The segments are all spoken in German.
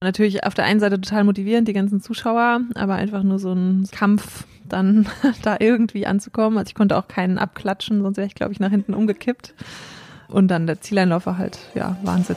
Natürlich auf der einen Seite total motivierend, die ganzen Zuschauer, aber einfach nur so ein Kampf, dann da irgendwie anzukommen. Also ich konnte auch keinen abklatschen, sonst wäre ich, glaube ich, nach hinten umgekippt. Und dann der Zieleinlauf war halt, ja, Wahnsinn.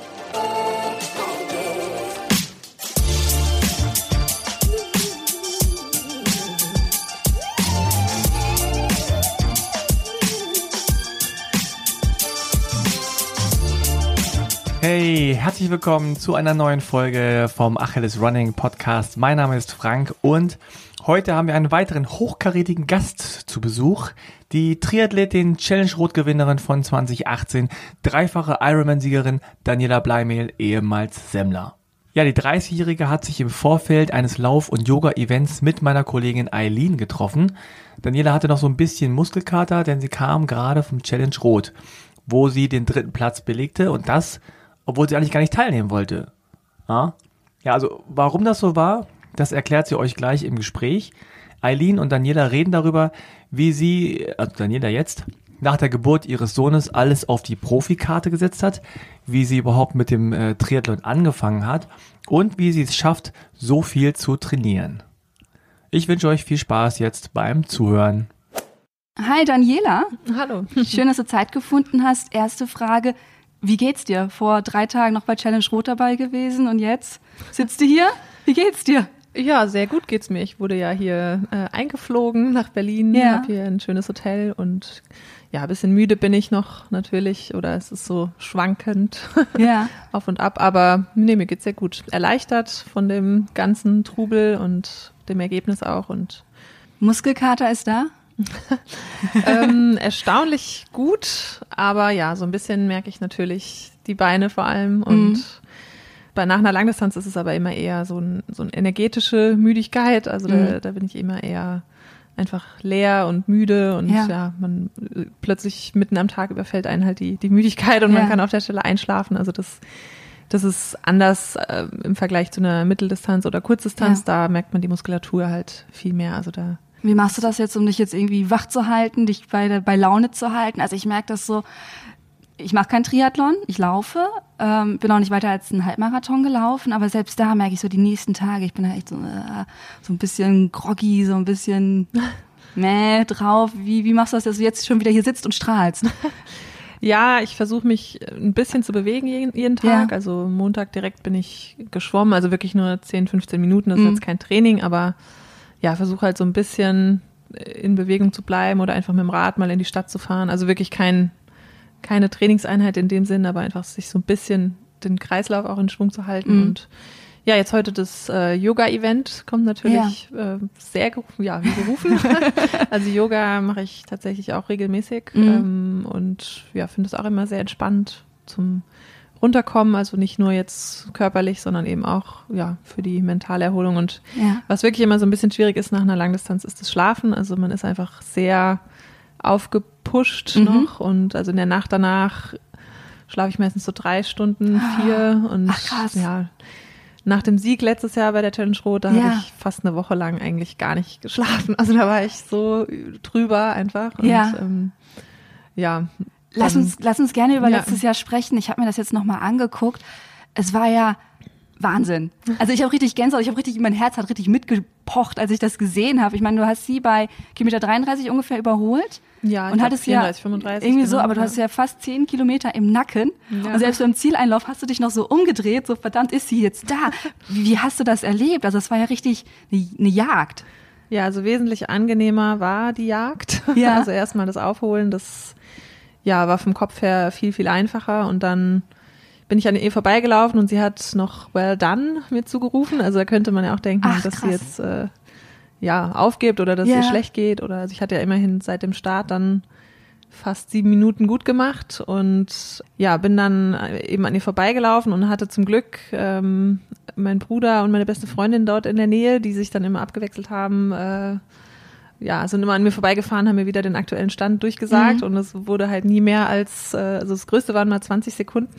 Hey, herzlich willkommen zu einer neuen Folge vom Achilles Running Podcast. Mein Name ist Frank und heute haben wir einen weiteren hochkarätigen Gast zu Besuch. Die Triathletin Challenge Rot-Gewinnerin von 2018, dreifache Ironman-Siegerin Daniela Bleimehl, ehemals Semmler. Ja, die 30-Jährige hat sich im Vorfeld eines Lauf- und Yoga-Events mit meiner Kollegin Eileen getroffen. Daniela hatte noch so ein bisschen Muskelkater, denn sie kam gerade vom Challenge Rot, wo sie den dritten Platz belegte und das obwohl sie eigentlich gar nicht teilnehmen wollte. Ja, ja also warum das so war, das erklärt sie euch gleich im Gespräch. Eileen und Daniela reden darüber, wie sie, also Daniela jetzt, nach der Geburt ihres Sohnes alles auf die Profikarte gesetzt hat, wie sie überhaupt mit dem äh, Triathlon angefangen hat und wie sie es schafft, so viel zu trainieren. Ich wünsche euch viel Spaß jetzt beim Zuhören. Hi Daniela. Hallo. Schön, dass du Zeit gefunden hast. Erste Frage. Wie geht's dir? Vor drei Tagen noch bei Challenge Rot dabei gewesen und jetzt sitzt du hier? Wie geht's dir? Ja, sehr gut geht's mir. Ich wurde ja hier äh, eingeflogen nach Berlin, Ja. habe hier ein schönes Hotel und ja, ein bisschen müde bin ich noch natürlich oder es ist so schwankend Ja. auf und ab, aber nee, mir geht's sehr gut. Erleichtert von dem ganzen Trubel und dem Ergebnis auch und Muskelkater ist da? ähm, erstaunlich gut, aber ja, so ein bisschen merke ich natürlich die Beine vor allem und Mhm. bei nach einer Langdistanz ist es aber immer eher so, ein, so eine energetische Müdigkeit, also da, Mhm. da bin ich immer eher einfach leer und müde und Ja. ja, man plötzlich mitten am Tag überfällt einen halt die, die Müdigkeit und Ja. man kann auf der Stelle einschlafen, also das das ist anders äh, im Vergleich zu einer Mitteldistanz oder Kurzdistanz. Ja. Da merkt man die Muskulatur halt viel mehr. Also da Wie machst du das jetzt, um dich jetzt irgendwie wach zu halten, dich bei, bei Laune zu halten? Also ich merke das so, ich mache kein Triathlon, ich laufe, ähm, bin auch nicht weiter als einen Halbmarathon gelaufen, aber selbst da merke ich so die nächsten Tage, ich bin da echt so, äh, so ein bisschen groggy, so ein bisschen meh drauf. Wie, wie machst du das, dass du jetzt schon wieder hier sitzt und strahlst? Ja, ich versuche mich ein bisschen zu bewegen jeden, jeden Tag. Ja. Also Montag direkt bin ich geschwommen, also wirklich nur 10, 15 Minuten, das ist Mhm. jetzt kein Training, aber ja, versuche halt so ein bisschen in Bewegung zu bleiben oder einfach mit dem Rad mal in die Stadt zu fahren. Also wirklich kein, keine Trainingseinheit in dem Sinn, aber einfach sich so ein bisschen den Kreislauf auch in Schwung zu halten. Mhm. Und ja, jetzt heute das äh, Yoga-Event kommt natürlich äh, sehr geru- ja, wie gerufen. also Yoga mache ich tatsächlich auch regelmäßig Mhm. ähm, und ja, finde es auch immer sehr entspannt zum Runterkommen, also nicht nur jetzt körperlich, sondern eben auch ja für die mentale Erholung und Ja. was wirklich immer so ein bisschen schwierig ist nach einer Langdistanz, ist das Schlafen. Also man ist einfach sehr aufgepusht Mhm. noch und also in der Nacht danach schlafe ich meistens so drei Stunden, vier und Ach, krass. ja. Nach dem Sieg letztes Jahr bei der Challenge Rot, da Ja. habe ich fast eine Woche lang eigentlich gar nicht geschlafen. Also da war ich so drüber einfach. Und, Ja. Ähm, ja. Lass dann- uns, lass uns gerne über Ja. letztes Jahr sprechen. Ich habe mir das jetzt nochmal angeguckt. Es war ja Wahnsinn. Also ich habe richtig Gänsehaut, ich habe richtig, mein Herz hat richtig mitgepocht, als ich das gesehen habe. Ich meine, du hast sie bei Kilometer 33 ungefähr überholt. Ja, und hattest 34, ja 35, irgendwie so, genau, aber du hast ja fast zehn Kilometer im Nacken. Ja. Und selbst beim Zieleinlauf hast du dich noch so umgedreht, so verdammt ist sie jetzt da. Wie, hast du das erlebt? Also es war ja richtig eine, eine Jagd. Ja, also wesentlich angenehmer war die Jagd. Ja. Also erstmal das Aufholen, das ja, war vom Kopf her viel, viel einfacher und dann bin ich an ihr vorbeigelaufen und sie hat noch well done mir zugerufen. Also da könnte man ja auch denken, Ach, dass sie krass. jetzt äh, ja aufgibt oder dass Ja. ihr schlecht geht oder also ich hatte ja immerhin seit dem Start dann fast sieben Minuten gut gemacht und ja, bin dann eben an ihr vorbeigelaufen und hatte zum Glück ähm, mein Bruder und meine beste Freundin dort in der Nähe, die sich dann immer abgewechselt haben, äh, ja, sind immer an mir vorbeigefahren, haben mir wieder den aktuellen Stand durchgesagt Mhm. und es wurde halt nie mehr als, äh, also das Größte waren mal 20 Sekunden,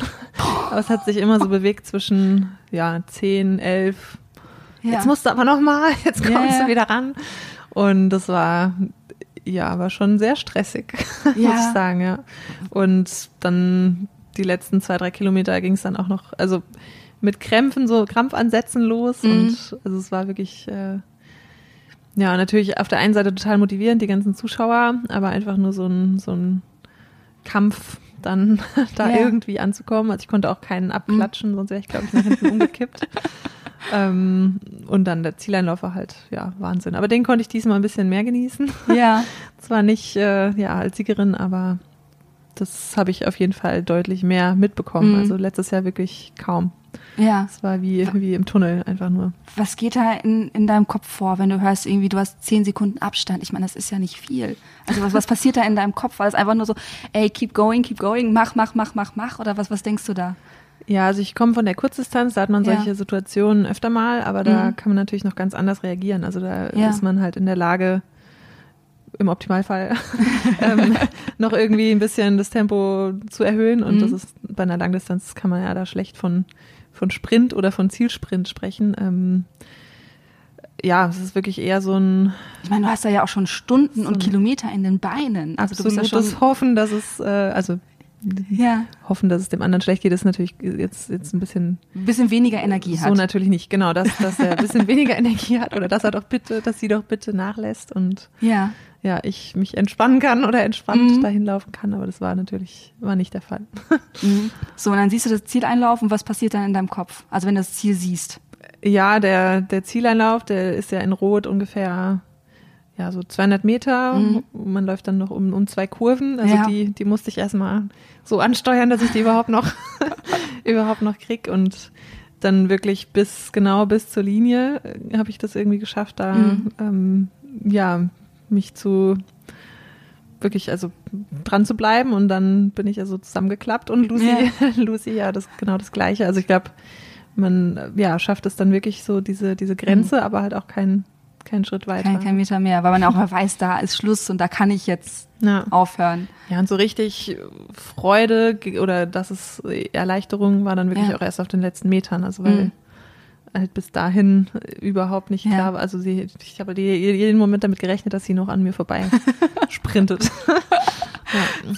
aber es hat sich immer so bewegt zwischen, ja, 10, 11, Ja. jetzt musst du aber noch mal, jetzt kommst ja. du wieder ran und das war, ja, war schon sehr stressig, muss Ja. ich sagen, ja. Und dann die letzten zwei, drei Kilometer ging es dann auch noch, also mit Krämpfen, so Krampfansätzen los. Mhm. Und also es war wirklich, äh, ja, natürlich auf der einen Seite total motivierend, die ganzen Zuschauer, aber einfach nur so ein, so ein Kampf, dann da Ja. irgendwie anzukommen. Also ich konnte auch keinen abklatschen, sonst wäre ich, glaube ich, nach hinten umgekippt. Ähm, und dann der Zieleinlauf war halt, ja, Wahnsinn. Aber den konnte ich diesmal ein bisschen mehr genießen. Ja. Zwar nicht, äh, ja, als Siegerin, aber das habe ich auf jeden Fall deutlich mehr mitbekommen. Mhm. Also letztes Jahr wirklich kaum. Ja. Es war wie, wie im Tunnel einfach nur. Was geht da in, in deinem Kopf vor, wenn du hörst, irgendwie, du hast zehn Sekunden Abstand? Ich meine, das ist ja nicht viel. Also was, was passiert da in deinem Kopf? War das einfach nur so, ey, keep going, keep going, mach, mach, mach, mach, mach? Oder was, was denkst du da? Ja, also ich komme von der Kurzdistanz, da hat man Ja. solche Situationen öfter mal, aber da Mhm. kann man natürlich noch ganz anders reagieren. Also da Ja. ist man halt in der Lage, im Optimalfall ähm, noch irgendwie ein bisschen das Tempo zu erhöhen. Und Mhm. das ist bei einer Langdistanz kann man ja da schlecht von, von Sprint oder von Zielsprint sprechen. Ähm, ja, es ist wirklich eher so ein Ich meine, du hast da ja auch schon Stunden So und Kilometer in den Beinen. Also absolutes schon, Hoffen, dass es, äh, also ja, hoffen, dass es dem anderen schlecht geht, ist natürlich jetzt, jetzt ein bisschen ein bisschen weniger Energie so hat. natürlich nicht. Genau, dass, dass er ein bisschen weniger Energie hat oder dass er doch bitte, dass sie doch bitte nachlässt und Ja. ja, ich mich entspannen kann oder entspannt Mhm. dahin laufen kann. Aber das war natürlich, war nicht der Fall. Mhm. So, und dann siehst du das Ziel einlaufen. Was passiert dann in deinem Kopf? Also wenn du das Ziel siehst. Ja, der, der Zieleinlauf, der ist ja in Rot ungefähr ja, so 200 Meter. Mhm. Man läuft dann noch um, um zwei Kurven. Also Ja. die, die musste ich erstmal so ansteuern, dass ich die überhaupt noch, überhaupt noch krieg und dann wirklich bis, genau bis zur Linie äh, habe ich das irgendwie geschafft, da, Mhm. ähm, ja, mich zu, wirklich, also dran zu bleiben und dann bin ich also zusammengeklappt und Lucy, Ja. Lucy ja das, genau das Gleiche. Also ich glaube, man, äh, ja, schafft es dann wirklich so diese, diese Grenze, aber halt auch kein, kein Schritt weiter. Kein, kein Meter mehr, weil man auch weiß, da ist Schluss und da kann ich jetzt ja. aufhören. Ja, und so richtig Freude oder dass es Erleichterung war dann wirklich Ja. auch erst auf den letzten Metern. Also weil Mhm. halt bis dahin überhaupt nicht Ja. klar war. Also sie, ich habe jeden Moment damit gerechnet, dass sie noch an mir vorbei sprintet. ja.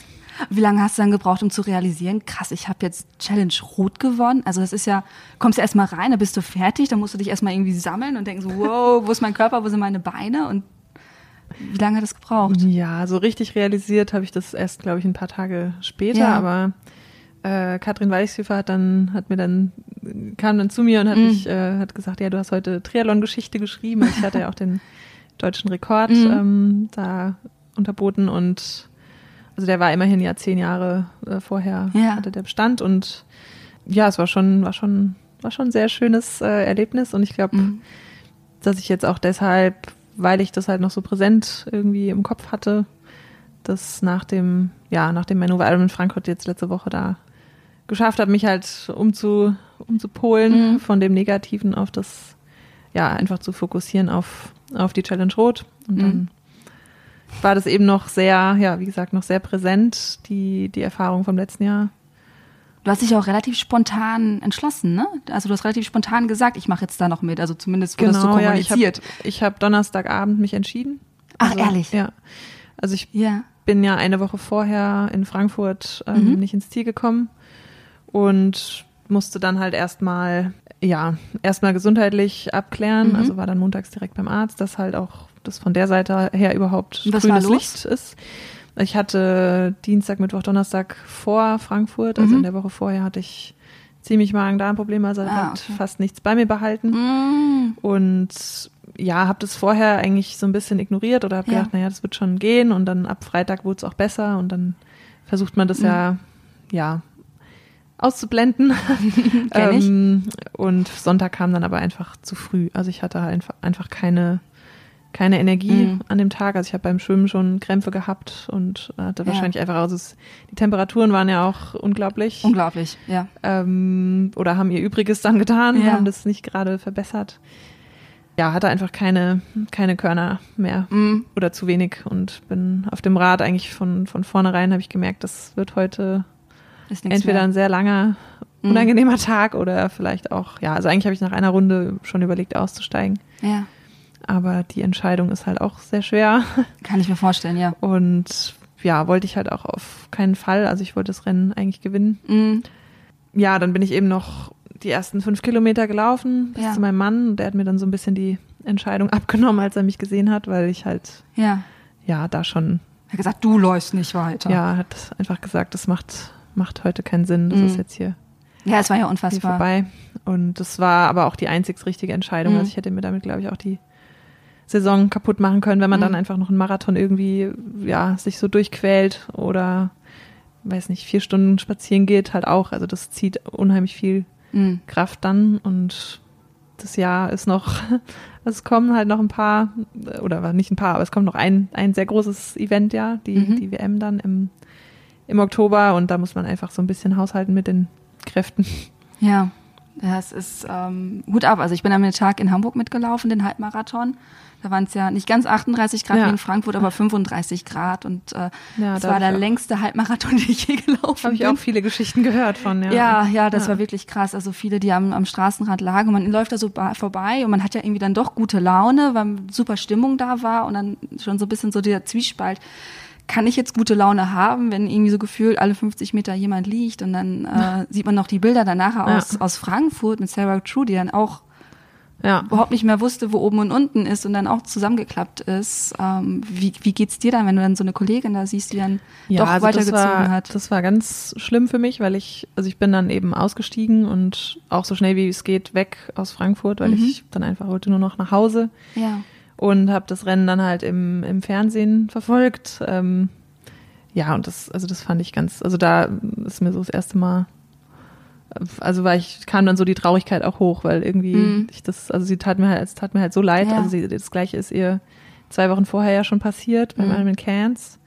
Wie lange hast du dann gebraucht, um zu realisieren, krass, ich habe jetzt Challenge Rot gewonnen? Also das ist ja, kommst du erstmal rein, dann bist du fertig, dann musst du dich erstmal irgendwie sammeln und denken so, wow, wo ist mein Körper, wo sind meine Beine? Und wie lange hat das gebraucht? ja, so richtig realisiert habe ich das erst, glaube ich, ein paar Tage später. Ja. Aber äh, Katrin Weichshöfer hat dann, hat mir dann, kam dann zu mir und hat Mhm. mich, äh, hat gesagt, ja, du hast heute Triathlon-Geschichte geschrieben. Also ich hatte ja auch den deutschen Rekord Mhm. ähm, da unterboten und also der war immerhin ja zehn Jahre äh, vorher Ja. hatte der Bestand und ja, es war schon, war schon, war schon ein sehr schönes äh, Erlebnis und ich glaube, Mhm. dass ich jetzt auch deshalb, weil ich das halt noch so präsent irgendwie im Kopf hatte, das nach dem, ja, nach dem Manöver in Frankfurt jetzt letzte Woche da geschafft habe, mich halt umzu, umzupolen Mhm. von dem Negativen auf das, ja, einfach zu fokussieren auf, auf die Challenge Rot. Und Mhm. dann war das eben noch sehr, ja, wie gesagt, noch sehr präsent, die, die Erfahrung vom letzten Jahr. Du hast dich auch relativ spontan entschlossen, ne? Also du hast relativ spontan gesagt, ich mache jetzt da noch mit. Also zumindest wurde das so Genau, ja, ich habe kommuniziert. hab Donnerstagabend mich entschieden. Ach, ehrlich? Ja. Also ich Ja. bin ja eine Woche vorher in Frankfurt ähm, Mhm. nicht ins Ziel gekommen und musste dann halt erstmal, ja, erstmal gesundheitlich abklären. Mhm. Also war dann montags direkt beim Arzt, dass halt auch das von der Seite her überhaupt was grünes? Licht ist. Ich hatte Dienstag, Mittwoch, Donnerstag vor Frankfurt, also Mhm. in der Woche vorher hatte ich ziemlich Magen-Darm-Probleme, also Ah, hat okay. fast nichts bei mir behalten. Mm. Und ja, habe das vorher eigentlich so ein bisschen ignoriert oder habe Ja. gedacht, naja, das wird schon gehen. Und dann ab Freitag wurde es auch besser und dann versucht man das Mhm. ja, ja, auszublenden. Ähm, und Sonntag kam dann aber einfach zu früh. Also ich hatte einfach, einfach keine, keine Energie Mhm. an dem Tag. Also ich habe beim Schwimmen schon Krämpfe gehabt und hatte Ja. wahrscheinlich einfach, also es, die Temperaturen waren ja auch unglaublich Unglaublich, ja. ähm, oder haben ihr Übriges dann getan, Ja. haben das nicht gerade verbessert. Ja, hatte einfach keine, keine Körner mehr Mm. oder zu wenig und bin auf dem Rad eigentlich von, von vornherein habe ich gemerkt, das wird heute entweder mehr. ein sehr langer, Mhm. unangenehmer Tag oder vielleicht auch, ja, also eigentlich habe ich nach einer Runde schon überlegt auszusteigen, Ja, aber die Entscheidung ist halt auch sehr schwer kann ich mir vorstellen, ja. und ja, wollte ich halt auch auf keinen Fall, also ich wollte das Rennen eigentlich gewinnen Mm. ja, dann bin ich eben noch die ersten fünf Kilometer gelaufen bis Ja. zu meinem Mann. Und der hat mir dann so ein bisschen die Entscheidung abgenommen, als er mich gesehen hat, weil ich halt, Ja. ja, da schon, Er hat gesagt, du läufst nicht weiter. ja, hat einfach gesagt, das macht, macht heute keinen Sinn. Das Mhm. ist jetzt hier, Ja, es war ja unfassbar. vorbei. Und das war aber auch die einzig richtige Entscheidung. Mhm. Also ich hätte mir damit, glaube ich, auch die Saison kaputt machen können, wenn man Mhm. dann einfach noch einen Marathon irgendwie, ja, sich so durchquält oder, weiß nicht, vier Stunden spazieren geht, halt auch. Also das zieht unheimlich viel Mhm. Kraft dann und das Jahr ist noch, es kommen halt noch ein paar, oder nicht ein paar, aber es kommt noch ein, ein sehr großes Event, ja, die, Mhm. die WM dann im, im Oktober und da muss man einfach so ein bisschen haushalten mit den Kräften. Ja, das ist ähm, Hut ab. Also ich bin am Tag in Hamburg mitgelaufen, den Halbmarathon. Da waren es ja nicht ganz 38 Grad Ja. wie in Frankfurt, aber 35 Grad. Und äh, Ja, das da war der ich längste Halbmarathon, den ich je gelaufen Habe ich bin. auch viele Geschichten gehört von, ja. Ja, ja, das Ja. war wirklich krass. Also viele, die am, am Straßenrad lagen und man läuft da so vorbei und man hat ja irgendwie dann doch gute Laune, weil super Stimmung da war und dann schon so ein bisschen so der Zwiespalt. Kann ich jetzt gute Laune haben, wenn irgendwie so gefühlt alle 50 Meter jemand liegt und dann äh, sieht man noch die Bilder danach Ja. aus, aus Frankfurt mit Sarah True, die dann auch ja. überhaupt nicht mehr wusste, wo oben und unten ist und dann auch zusammengeklappt ist. Ähm, wie, wie geht's dir dann, wenn du dann so eine Kollegin da siehst, die dann doch also das weitergezogen war, hat? Das war ganz schlimm für mich, weil ich, also ich bin dann eben ausgestiegen und auch so schnell wie es geht weg aus Frankfurt, weil Mhm. ich dann einfach wollte nur noch nach Hause ja. und habe das Rennen dann halt im, im Fernsehen verfolgt. Ähm, ja, und das, also das fand ich ganz, also da ist mir so das erste Mal, also war ich, kam dann so die Traurigkeit auch hoch, weil irgendwie Mhm. ich das, also sie tat mir halt, es tat mir halt so leid. Ja. Also sie, das gleiche ist ihr zwei Wochen vorher ja schon passiert beim Mhm. Ironman Cairns.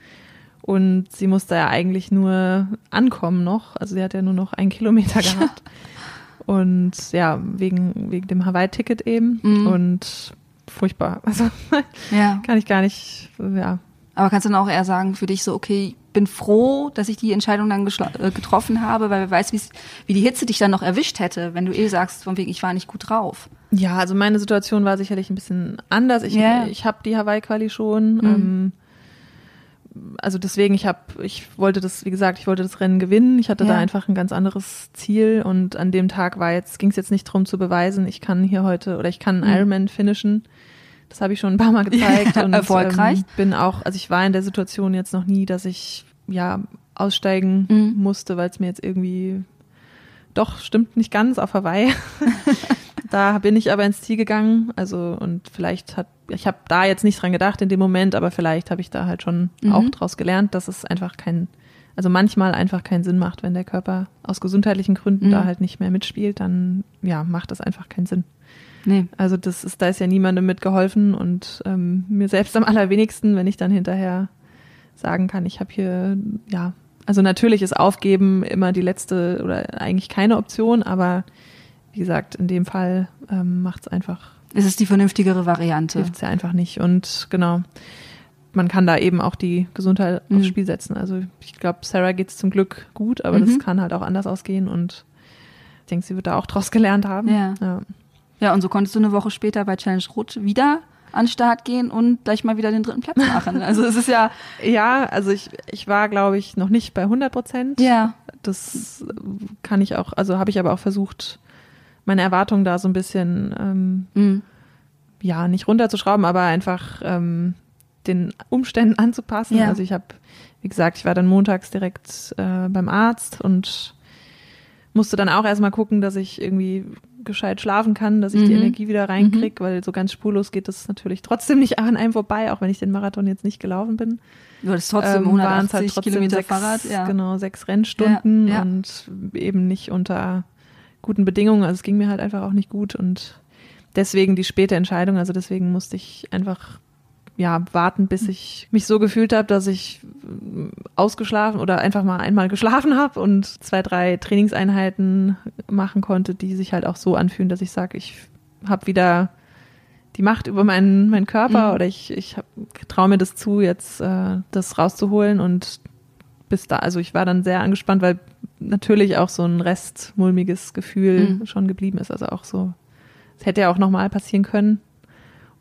Und sie musste ja eigentlich nur ankommen noch. Also sie hat ja nur noch einen Kilometer gehabt. Und ja, wegen, wegen dem Hawaii-Ticket eben. Mhm. Und furchtbar. Also ja. kann ich gar nicht, ja. Aber kannst du dann auch eher sagen für dich so, okay, bin froh, dass ich die Entscheidung dann äh, getroffen habe, weil wer weiß, wie die Hitze dich dann noch erwischt hätte, wenn du eh sagst, von wegen, ich war nicht gut drauf. Ja, also meine Situation war sicherlich ein bisschen anders. Ich, Ja. ich habe die Hawaii-Quali schon. Mhm. Ähm, also deswegen, ich habe, ich wollte das, wie gesagt, ich wollte das Rennen gewinnen. Ich hatte Ja. da einfach ein ganz anderes Ziel und an dem Tag war jetzt, ging es jetzt nicht drum zu beweisen, ich kann hier heute oder ich kann einen Mhm. Ironman finishen. Das habe ich schon ein paar Mal gezeigt Ja, und erfolgreich. Ähm, bin auch, also ich war in der Situation jetzt noch nie, dass ich ja aussteigen Mhm. musste, weil es mir jetzt irgendwie doch stimmt nicht ganz auf Hawaii. da bin ich aber ins Ziel gegangen, also und vielleicht hat ich habe da jetzt nicht dran gedacht in dem Moment, aber vielleicht habe ich da halt schon Mhm. auch draus gelernt, dass es einfach kein also manchmal einfach keinen Sinn macht, wenn der Körper aus gesundheitlichen Gründen Mhm. da halt nicht mehr mitspielt, dann ja, macht das einfach keinen Sinn. Nee. Also das ist, da ist ja niemandem mitgeholfen und ähm, mir selbst am allerwenigsten, wenn ich dann hinterher sagen kann, ich habe hier, ja, also natürlich ist Aufgeben immer die letzte oder eigentlich keine Option, aber wie gesagt, in dem Fall ähm, macht es einfach, Es ist die vernünftigere Variante. hilft es ja einfach nicht. Und genau, man kann da eben auch die Gesundheit Mhm. aufs Spiel setzen. Also ich glaube, Sarah geht es zum Glück gut, aber Mhm. das kann halt auch anders ausgehen und ich denke, sie wird da auch draus gelernt haben. Ja. ja. Ja, und so konntest du eine Woche später bei Challenge Rot wieder an den Start gehen und gleich mal wieder den dritten Platz machen. Also es ist ja, Ja, also ich, ich war, glaube ich, noch nicht bei 100 Prozent. ja, Das kann ich auch, also habe ich aber auch versucht, meine Erwartungen da so ein bisschen, ähm, mhm. ja, nicht runterzuschrauben, aber einfach ähm, den Umständen anzupassen. Ja. Also ich habe, wie gesagt, ich war dann montags direkt äh, beim Arzt und musste dann auch erstmal gucken, dass ich irgendwie gescheit schlafen kann, dass ich die Mhm. Energie wieder reinkrieg, weil so ganz spurlos geht das natürlich trotzdem nicht an einem vorbei, auch wenn ich den Marathon jetzt nicht gelaufen bin. du hattest trotzdem Ähm, waren's 180 Kilometer sechs, Fahrrad. Ja. Genau, sechs Rennstunden Ja, ja. und eben nicht unter guten Bedingungen. Also es ging mir halt einfach auch nicht gut und deswegen die späte Entscheidung. Also deswegen musste ich einfach ja warten, bis ich mich so gefühlt habe, dass ich äh, ausgeschlafen oder einfach mal einmal geschlafen habe und zwei, drei Trainingseinheiten machen konnte, die sich halt auch so anfühlen, dass ich sage, ich habe wieder die Macht über meinen, meinen Körper Mhm. oder ich, ich traue mir das zu, jetzt äh, das rauszuholen und bis da, also ich war dann sehr angespannt, weil natürlich auch so ein Rest mulmiges Gefühl Mhm. schon geblieben ist. Also auch so, es hätte ja auch nochmal passieren können.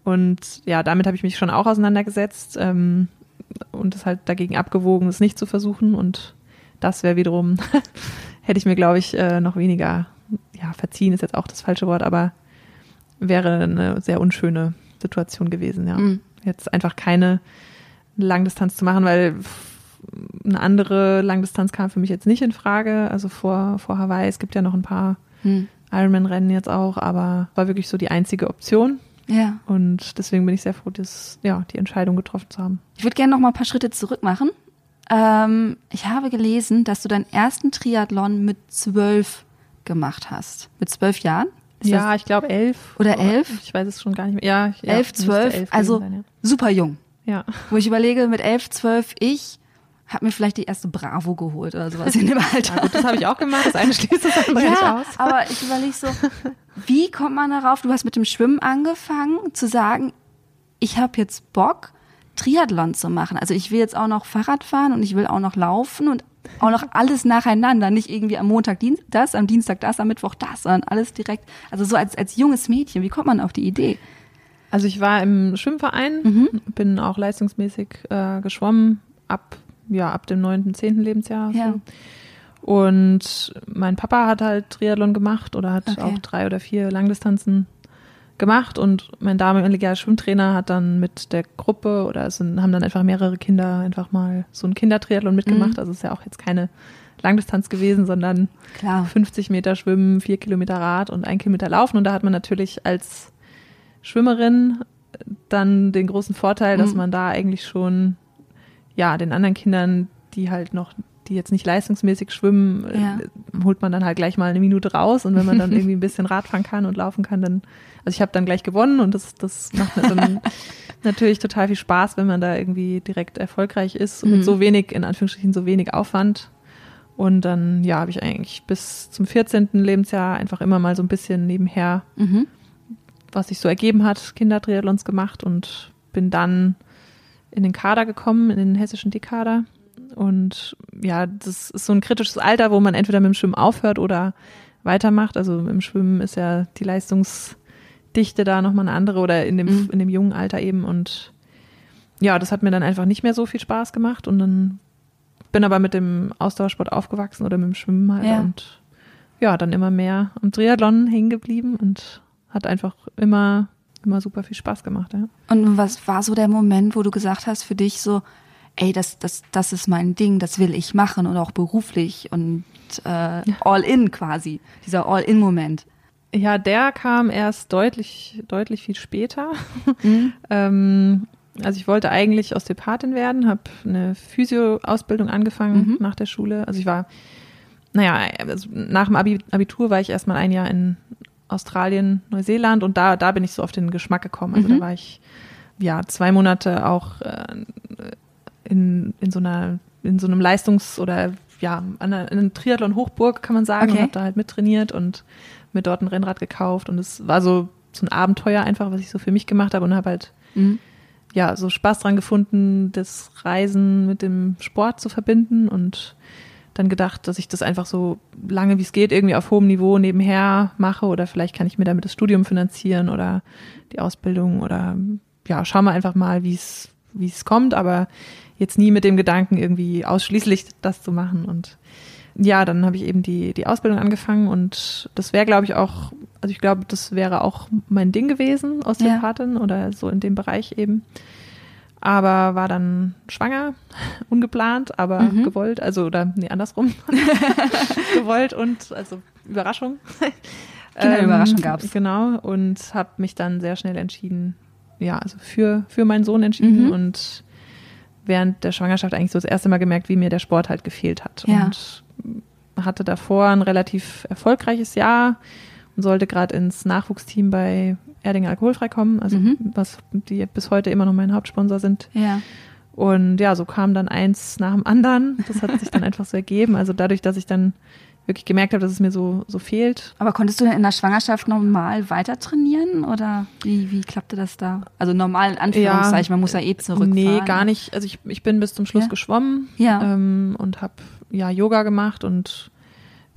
Und ja, damit habe ich mich schon auch auseinandergesetzt ähm, und es halt dagegen abgewogen, es nicht zu versuchen. Und das wäre wiederum, hätte ich mir, glaube ich, äh, noch weniger ja, verziehen ist jetzt auch das falsche Wort, aber wäre eine sehr unschöne Situation gewesen, ja. Mhm. Jetzt einfach keine Langdistanz zu machen, weil eine andere Langdistanz kam für mich jetzt nicht in Frage. Also vor, vor Hawaii, es gibt ja noch ein paar Hm. Ironman-Rennen jetzt auch, aber war wirklich so die einzige Option. Ja. Und deswegen bin ich sehr froh, das, ja, die Entscheidung getroffen zu haben. Ich würde gerne noch mal ein paar Schritte zurück machen. Ähm, ich habe gelesen, dass du deinen ersten Triathlon mit zwölf gemacht hast. Mit zwölf Jahren? Ist ja, ich glaube elf. Oder elf? Ich weiß es schon gar nicht mehr. Ja, ja elf, müsste zwölf, elf also sein, super jung. ja. ja. Wo ich überlege, mit elf, zwölf, ich habe mir vielleicht die erste Bravo geholt oder sowas in dem Alter. Gut, das habe ich auch gemacht. Das eine schließt das andere nicht Ja, aus. aber ich überlege so, wie kommt man darauf? Du hast mit dem Schwimmen angefangen, zu sagen, ich habe jetzt Bock, Triathlon zu machen. Also ich will jetzt auch noch Fahrrad fahren und ich will auch noch laufen und auch noch alles nacheinander. Nicht irgendwie am Montag das, am Dienstag das, am Mittwoch das, sondern alles direkt. Also so als, als junges Mädchen, wie kommt man auf die Idee? Also ich war im Schwimmverein, Mhm. bin auch leistungsmäßig äh, geschwommen ab ja ab dem neunten, zehnten Lebensjahr. Ja. So. Und mein Papa hat halt Triathlon gemacht oder hat Okay. auch drei oder vier Langdistanzen gemacht und mein damaliger Schwimmtrainer hat dann mit der Gruppe oder es sind, haben dann einfach mehrere Kinder einfach mal so ein Kindertriathlon mitgemacht. Mhm. Also es ist ja auch jetzt keine Langdistanz gewesen, sondern Klar. 50 Meter Schwimmen, vier Kilometer Rad und ein Kilometer Laufen. Und da hat man natürlich als Schwimmerin dann den großen Vorteil, dass Mhm. man da eigentlich schon, ja, den anderen Kindern, die halt noch, die jetzt nicht leistungsmäßig schwimmen, äh, Ja. holt man dann halt gleich mal eine Minute raus. Und wenn man dann irgendwie ein bisschen Radfahren kann und laufen kann, dann, also ich habe dann gleich gewonnen und das, das macht dann natürlich total viel Spaß, wenn man da irgendwie direkt erfolgreich ist und Mhm. mit so wenig, in Anführungsstrichen, so wenig Aufwand. Und dann, ja, habe ich eigentlich bis zum 14. Lebensjahr einfach immer mal so ein bisschen nebenher, Mhm. was sich so ergeben hat, Kindertriathlons gemacht und bin dann in den Kader gekommen, in den hessischen D-Kader. Und ja, das ist so ein kritisches Alter, wo man entweder mit dem Schwimmen aufhört oder weitermacht. Also im Schwimmen ist ja die Leistungsdichte da nochmal eine andere oder in dem, Mhm. in dem jungen Alter eben. Und ja, das hat mir dann einfach nicht mehr so viel Spaß gemacht. Und dann bin aber mit dem Ausdauersport aufgewachsen oder mit dem Schwimmen halt. Ja. Und ja, dann immer mehr am Triathlon hängen geblieben und hat einfach immer, immer super viel Spaß gemacht. Ja. Und was war so der Moment, wo du gesagt hast für dich so, ey, das, das, das ist mein Ding, das will ich machen und auch beruflich und äh, all in quasi, dieser all in Moment. Ja, der kam erst deutlich, deutlich viel später. ähm, also ich wollte eigentlich Osteopathin werden, habe eine Physio-Ausbildung angefangen Mhm. nach der Schule. Also ich war, naja, also nach dem Abi Abitur war ich erstmal ein Jahr in Australien, Neuseeland und da, da bin ich so auf den Geschmack gekommen. Also Mhm. da war ich ja zwei Monate auch äh, in, in so einer, in so einem Leistungs- oder ja, an einer, in einer Triathlon-Hochburg, kann man sagen, Okay. und habe da halt mittrainiert und mir dort ein Rennrad gekauft und es war so, so ein Abenteuer einfach, was ich so für mich gemacht habe und habe halt Mhm. ja so Spaß dran gefunden, das Reisen mit dem Sport zu verbinden und dann gedacht, dass ich das einfach so lange wie es geht irgendwie auf hohem Niveau nebenher mache oder vielleicht kann ich mir damit das Studium finanzieren oder die Ausbildung oder ja, schauen wir einfach mal, wie es wie es kommt, aber jetzt nie mit dem Gedanken irgendwie ausschließlich das zu machen und ja, dann habe ich eben die, die Ausbildung angefangen und das wäre, glaube ich, auch, also ich glaube, das wäre auch mein Ding gewesen, Osteopathin oder so in dem Bereich eben. Aber war dann schwanger, ungeplant, aber Mhm. gewollt, also oder nee, andersrum. gewollt und also Überraschung. Kinderüberraschung Ähm, gab's. Genau, und habe mich dann sehr schnell entschieden, ja, also für, für meinen Sohn entschieden Mhm. und während der Schwangerschaft eigentlich so das erste Mal gemerkt, wie mir der Sport halt gefehlt hat. Ja. Und hatte davor ein relativ erfolgreiches Jahr und sollte gerade ins Nachwuchsteam bei Erdinger Alkoholfrei kommen, also Mhm. was die bis heute immer noch mein Hauptsponsor sind. Ja. Und ja, so kam dann eins nach dem anderen. Das hat sich dann einfach so ergeben. Also dadurch, dass ich dann wirklich gemerkt habe, dass es mir so, so fehlt. Aber konntest du denn in der Schwangerschaft normal weiter trainieren oder wie, wie klappte das da? Also normal in Anführungszeichen, man muss ja eh zurückfahren. Nee, gar nicht. Also ich, ich bin bis zum Schluss Ja. geschwommen Ja. ähm, und habe ja Yoga gemacht und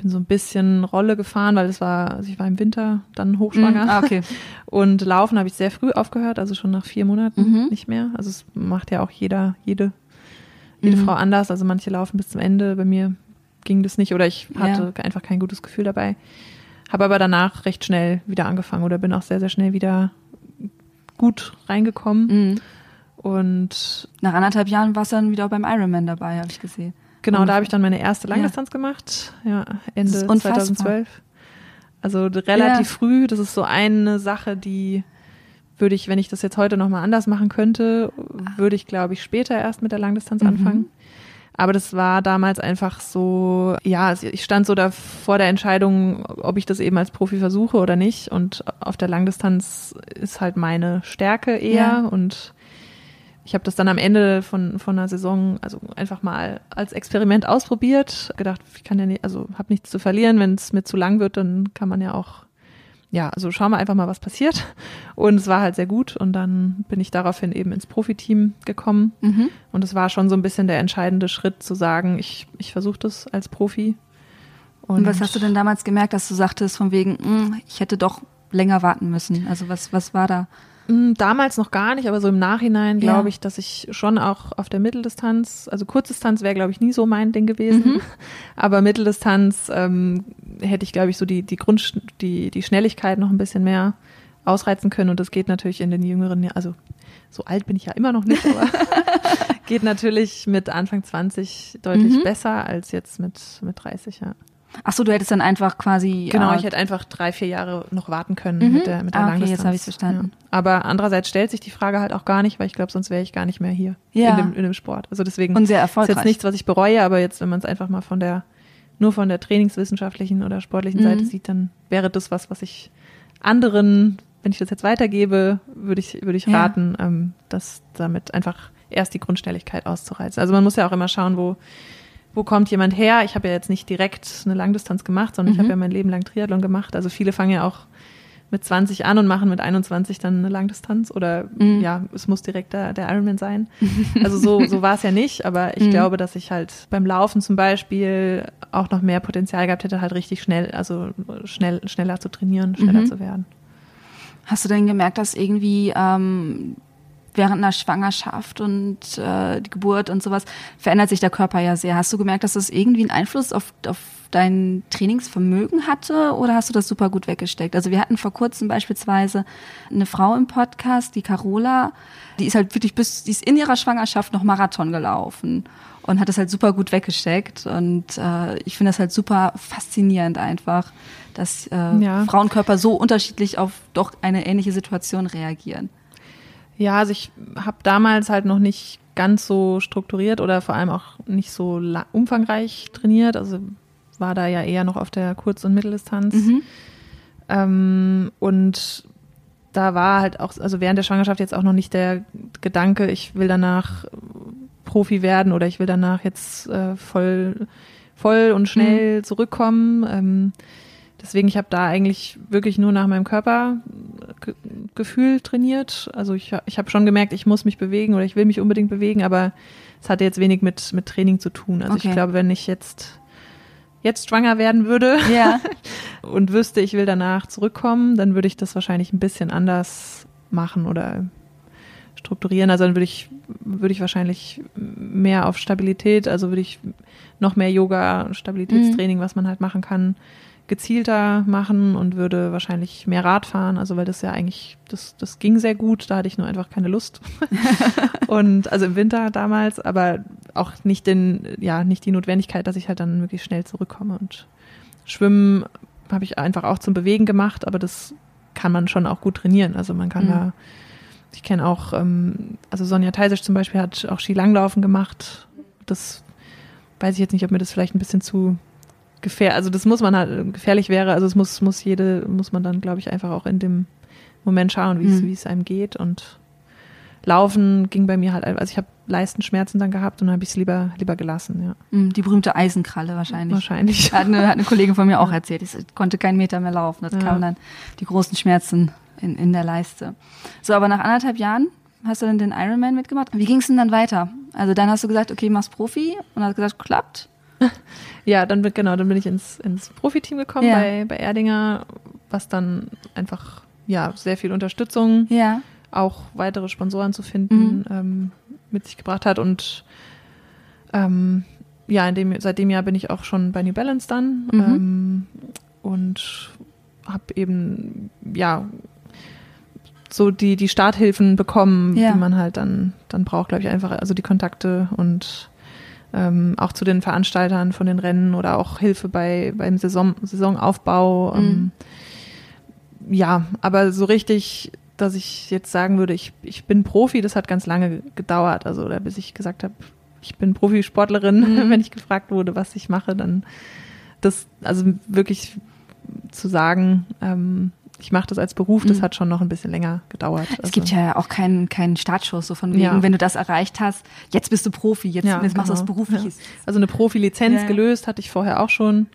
bin so ein bisschen Rolle gefahren, weil es war, also ich war im Winter dann hochschwanger. Ah, okay. Und Laufen habe ich sehr früh aufgehört, also schon nach vier Monaten Mhm. nicht mehr. Also es macht ja auch jeder, jede, jede Mhm. Frau anders. Also manche laufen bis zum Ende. Bei mir ging das nicht oder ich hatte einfach kein gutes Gefühl dabei. Habe aber danach recht schnell wieder angefangen oder bin auch sehr, sehr schnell wieder gut reingekommen. Mhm. Und Nach anderthalb Jahren warst du dann wieder beim Ironman dabei, habe ich gesehen. Genau, Und- da habe ich dann meine erste Langdistanz gemacht. Ja, Ende ist unfassbar. 2012. Also relativ Ja. früh. Das ist so eine Sache, die würde ich, wenn ich das jetzt heute nochmal anders machen könnte, würde ich, glaube ich, später erst mit der Langdistanz Mhm. anfangen. Aber das war damals einfach so, ja, ich stand so da vor der Entscheidung, ob ich das eben als Profi versuche oder nicht. Und auf der Langdistanz ist halt meine Stärke eher. Ja. Und ich habe das dann am Ende von, von einer Saison, also einfach mal als Experiment ausprobiert. Gedacht, ich kann ja nicht, also habe nichts zu verlieren. Wenn es mir zu lang wird, dann kann man ja auch, ja, also schauen wir einfach mal, was passiert. Und es war halt sehr gut. Und dann bin ich daraufhin eben ins Profiteam gekommen. Mhm. Und es war schon so ein bisschen der entscheidende Schritt zu sagen, ich, ich versuche das als Profi. Und was hast du denn damals gemerkt, dass du sagtest, von wegen, "Mm, ich hätte doch länger warten müssen? Also was, was war da? Mm, Damals noch gar nicht, aber so im Nachhinein Ja. glaube ich, dass ich schon auch auf der Mitteldistanz, also Kurzdistanz wäre, glaube ich, nie so mein Ding gewesen. Mhm. Aber Mitteldistanz ähm, hätte ich, glaube ich, so die, die Grund, die, die Schnelligkeit noch ein bisschen mehr ausreizen können. Und das geht natürlich in den jüngeren, also so alt bin ich ja immer noch nicht, aber geht natürlich mit Anfang 20 deutlich Mhm. besser als jetzt mit, mit 30, ja. Ach so, du hättest dann einfach quasi. Genau, äh, ich hätte einfach drei, vier Jahre noch warten können Mhm. mit der, mit der Ah, okay, Langdistanz. jetzt habe ich's verstanden. Ja. Aber andererseits stellt sich die Frage halt auch gar nicht, weil ich glaube, sonst wäre ich gar nicht mehr hier Ja. in, dem, in dem Sport. Also deswegen und sehr ist erfolgreich. jetzt nichts, was ich bereue, aber jetzt, wenn man es einfach mal von der, nur von der trainingswissenschaftlichen oder sportlichen Mhm. Seite sieht, dann wäre das was, was ich anderen, wenn ich das jetzt weitergebe, würde ich, würde ich Ja. raten, ähm, das damit einfach erst die Grundschnelligkeit auszureizen. Also man muss ja auch immer schauen, wo, wo kommt jemand her? Ich habe ja jetzt nicht direkt eine Langdistanz gemacht, sondern ich Mhm. habe ja mein Leben lang Triathlon gemacht. Also viele fangen ja auch mit 20 an und machen mit 21 dann eine Langdistanz oder Mhm. ja, es muss direkt der, der Ironman sein. Also so, so war es ja nicht, aber ich Mhm. glaube, dass ich halt beim Laufen zum Beispiel auch noch mehr Potenzial gehabt hätte, halt richtig schnell, also schnell, schneller zu trainieren, schneller Mhm. zu werden. Hast du denn gemerkt, dass irgendwie ähm, während einer Schwangerschaft und äh, die Geburt und sowas verändert sich der Körper ja sehr? Hast du gemerkt, dass das irgendwie einen Einfluss auf, auf dein Trainingsvermögen hatte oder hast du das super gut weggesteckt? Also wir hatten vor kurzem beispielsweise eine Frau im Podcast, die Carola, die ist halt wirklich bis, die ist in ihrer Schwangerschaft noch Marathon gelaufen und hat das halt super gut weggesteckt und äh, ich finde das halt super faszinierend einfach, dass äh, Ja. Frauenkörper so unterschiedlich auf doch eine ähnliche Situation reagieren. Ja, also ich habe damals halt noch nicht ganz so strukturiert oder vor allem auch nicht so umfangreich trainiert. Also war da ja eher noch auf der Kurz- und Mitteldistanz. Mhm. Ähm, und da war halt auch, also während der Schwangerschaft jetzt auch noch nicht der Gedanke, ich will danach Profi werden oder ich will danach jetzt äh, voll, voll und schnell zurückkommen. Ähm, deswegen, ich habe da eigentlich wirklich nur nach meinem Körpergefühl trainiert. Also ich, ich habe schon gemerkt, ich muss mich bewegen oder ich will mich unbedingt bewegen, aber es hatte jetzt wenig mit, mit Training zu tun. Also Okay. ich glaube, wenn ich jetzt, jetzt schwanger werden würde, Ja. und wüsste, ich will danach zurückkommen, dann würde ich das wahrscheinlich ein bisschen anders machen oder strukturieren. Also dann würde ich, würde ich wahrscheinlich mehr auf Stabilität, also würde ich noch mehr Yoga, Stabilitätstraining, was man halt machen kann, gezielter machen und würde wahrscheinlich mehr Rad fahren, also weil das ja eigentlich, das, das ging sehr gut, da hatte ich nur einfach keine Lust. und also im Winter damals, aber auch nicht den, ja, nicht die Notwendigkeit, dass ich halt dann wirklich schnell zurückkomme und Schwimmen habe ich einfach auch zum Bewegen gemacht, aber das kann man schon auch gut trainieren. Also man kann Mhm. da, ich kenne auch, ähm, also Sonja Theisisch zum Beispiel hat auch Skilanglaufen gemacht. Das weiß ich jetzt nicht, ob mir das vielleicht ein bisschen zu gefährlich, also das muss man halt, gefährlich wäre, also es muss, muss jede, muss man dann, glaube ich, einfach auch in dem Moment schauen, wie es, Mhm. es einem geht und Laufen ging bei mir halt, also ich habe Leistenschmerzen dann gehabt und dann habe ich es lieber, lieber gelassen, ja. Mm, Die berühmte Eisenkralle wahrscheinlich. Wahrscheinlich. Hat eine, hat eine Kollegin von mir auch erzählt, ich konnte keinen Meter mehr laufen. Das Ja. kamen dann die großen Schmerzen in, in der Leiste. So, aber nach anderthalb Jahren hast du dann den Ironman mitgemacht. Wie ging es denn dann weiter? Also dann hast du gesagt, okay, machst Profi und hast gesagt, klappt. Ja, dann bin, genau, dann bin ich ins, ins Profiteam gekommen Ja. bei, bei Erdinger, was dann einfach ja sehr viel Unterstützung, Ja. auch weitere Sponsoren zu finden, Mhm. ähm, mit sich gebracht hat. Und ähm, ja, in dem, seit dem Jahr bin ich auch schon bei New Balance dann. Mhm. Ähm, und habe eben, ja, so die, die Starthilfen bekommen, Ja. die man halt dann, dann braucht, glaube ich, einfach, also die Kontakte und ähm, auch zu den Veranstaltern von den Rennen oder auch Hilfe bei beim Saison, Saisonaufbau. Ähm, ja, aber so richtig, dass ich jetzt sagen würde, ich, ich bin Profi, das hat ganz lange gedauert. Also oder bis ich gesagt habe, ich bin Profisportlerin, Mhm. wenn ich gefragt wurde, was ich mache, dann das, also wirklich zu sagen, ähm, ich mache das als Beruf, das Mhm. hat schon noch ein bisschen länger gedauert. Es Also, gibt ja auch keinen, keinen Startschuss, so von wegen, Ja. wenn du das erreicht hast, jetzt bist du Profi, jetzt, Ja, jetzt machst du was genau. Berufliches. Also eine Profilizenz Ja, ja. gelöst hatte ich vorher auch schon,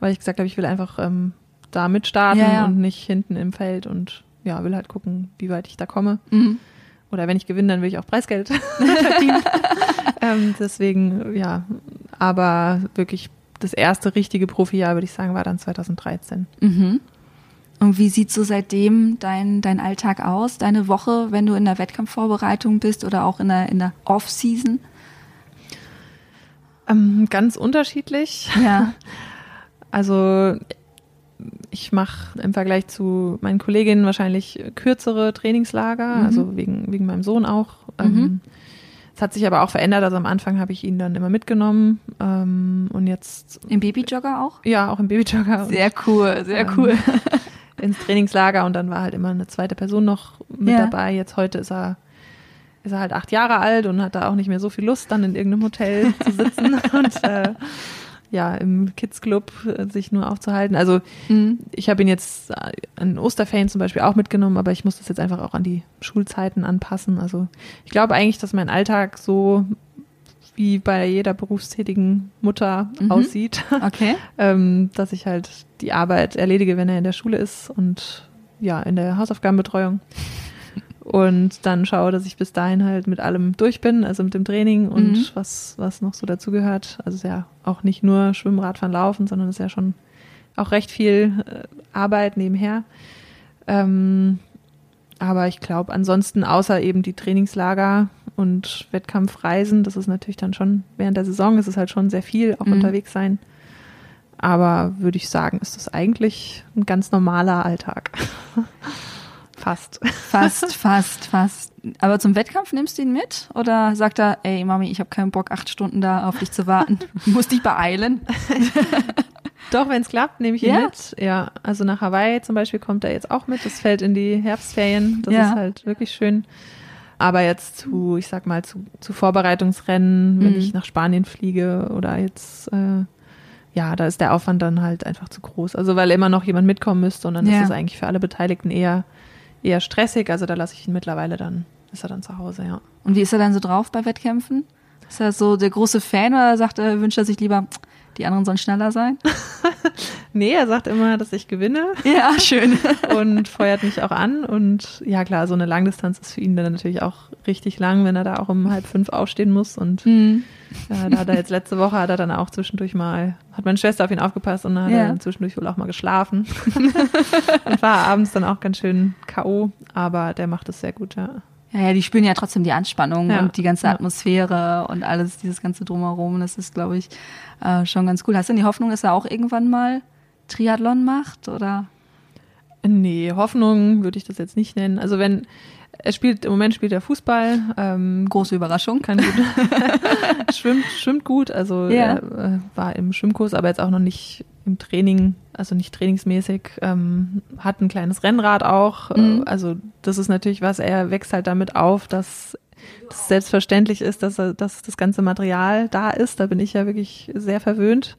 weil ich gesagt habe, ich will einfach ähm, da mitstarten Ja, ja. und nicht hinten im Feld und ja, will halt gucken, wie weit ich da komme. Mhm. Oder wenn ich gewinne, dann will ich auch Preisgeld verdienen. ähm, deswegen, ja, aber wirklich das erste richtige Profijahr, würde ich sagen, war dann 2013. Mhm. Und wie sieht so seitdem dein, dein Alltag aus, deine Woche, wenn du in der Wettkampfvorbereitung bist oder auch in der, in der Off-Season? Ähm, ganz unterschiedlich. Ja. Also ich mache im Vergleich zu meinen Kolleginnen wahrscheinlich kürzere Trainingslager, Mhm. also wegen, wegen meinem Sohn auch. Ähm, Mhm. Es hat sich aber auch verändert. Also am Anfang habe ich ihn dann immer mitgenommen ähm, und jetzt Im Babyjogger auch? ja auch im Babyjogger Sehr cool, sehr Ähm, cool. ins Trainingslager und dann war halt immer eine zweite Person noch mit Ja. dabei. Jetzt heute ist er ist er halt acht Jahre alt und hat da auch nicht mehr so viel Lust, dann in irgendeinem Hotel zu sitzen und äh, ja im Kids Club äh, sich nur aufzuhalten. Also Mhm. ich habe ihn jetzt äh, an Osterferien zum Beispiel auch mitgenommen, aber ich muss das jetzt einfach auch an die Schulzeiten anpassen. Also ich glaube eigentlich, dass mein Alltag so wie bei jeder berufstätigen Mutter Mhm. aussieht, Okay. ähm, dass ich halt die Arbeit erledige, wenn er in der Schule ist und ja, in der Hausaufgabenbetreuung. Und dann schaue, dass ich bis dahin halt mit allem durch bin, also mit dem Training und Mhm. was, was noch so dazugehört. Also es ist ja auch nicht nur Schwimmen, Radfahren, Laufen, sondern es ist ja schon auch recht viel äh, Arbeit nebenher. Ähm, aber ich glaube, ansonsten, außer eben die Trainingslager und Wettkampfreisen, das ist natürlich dann schon während der Saison, ist es halt schon sehr viel, auch Mhm. unterwegs sein. Aber würde ich sagen, ist das eigentlich ein ganz normaler Alltag. Fast. Fast, fast, fast. Aber zum Wettkampf nimmst du ihn mit? Oder sagt er, ey Mami, ich habe keinen Bock, acht Stunden da auf dich zu warten. Du musst dich beeilen. Doch, wenn es klappt, nehme ich ihn Ja? mit. Ja, also nach Hawaii zum Beispiel kommt er jetzt auch mit. Das fällt in die Herbstferien. Das Ja. ist halt wirklich schön. Aber jetzt zu, ich sag mal, zu, zu Vorbereitungsrennen, wenn Mhm. ich nach Spanien fliege oder jetzt, äh, ja, da ist der Aufwand dann halt einfach zu groß. Also weil immer noch jemand mitkommen müsste und dann Ja. ist es eigentlich für alle Beteiligten eher, eher stressig. Also da lasse ich ihn mittlerweile dann, ist er dann zu Hause, ja. Und wie ist er dann so drauf bei Wettkämpfen? Ist er so der große Fan oder sagt er, wünscht er sich lieber, die anderen sollen schneller sein? Nee, er sagt immer, dass ich gewinne. Ja, schön. und feuert mich auch an. Und ja, klar, so eine Langdistanz ist für ihn dann natürlich auch richtig lang, wenn er da auch um halb fünf aufstehen muss. Und Hm. äh, da hat er jetzt letzte Woche hat er dann auch zwischendurch mal, hat meine Schwester auf ihn aufgepasst und dann hat Ja. er dann zwischendurch wohl auch mal geschlafen. und war abends dann auch ganz schön K.O., aber der macht es sehr gut, ja. Ja, ja, die spüren ja trotzdem die Anspannung Ja. und die ganze. Atmosphäre und alles, dieses ganze Drumherum. Das ist, glaube ich, äh, schon ganz cool. Hast du denn die Hoffnung, dass er auch irgendwann mal Triathlon macht? Oder? Nee, Hoffnung würde ich das jetzt nicht nennen. Also wenn er spielt, im Moment spielt er Fußball, ähm, Große Überraschung. kann gut, schwimmt, schwimmt gut, also Ja. er äh, war im Schwimmkurs, aber jetzt auch noch nicht im Training, also nicht trainingsmäßig, ähm, hat ein kleines Rennrad auch, Mhm. äh, also das ist natürlich was, er wächst halt damit auf, dass das selbstverständlich ist, dass, er, dass das ganze Material da ist, da bin ich ja wirklich sehr verwöhnt.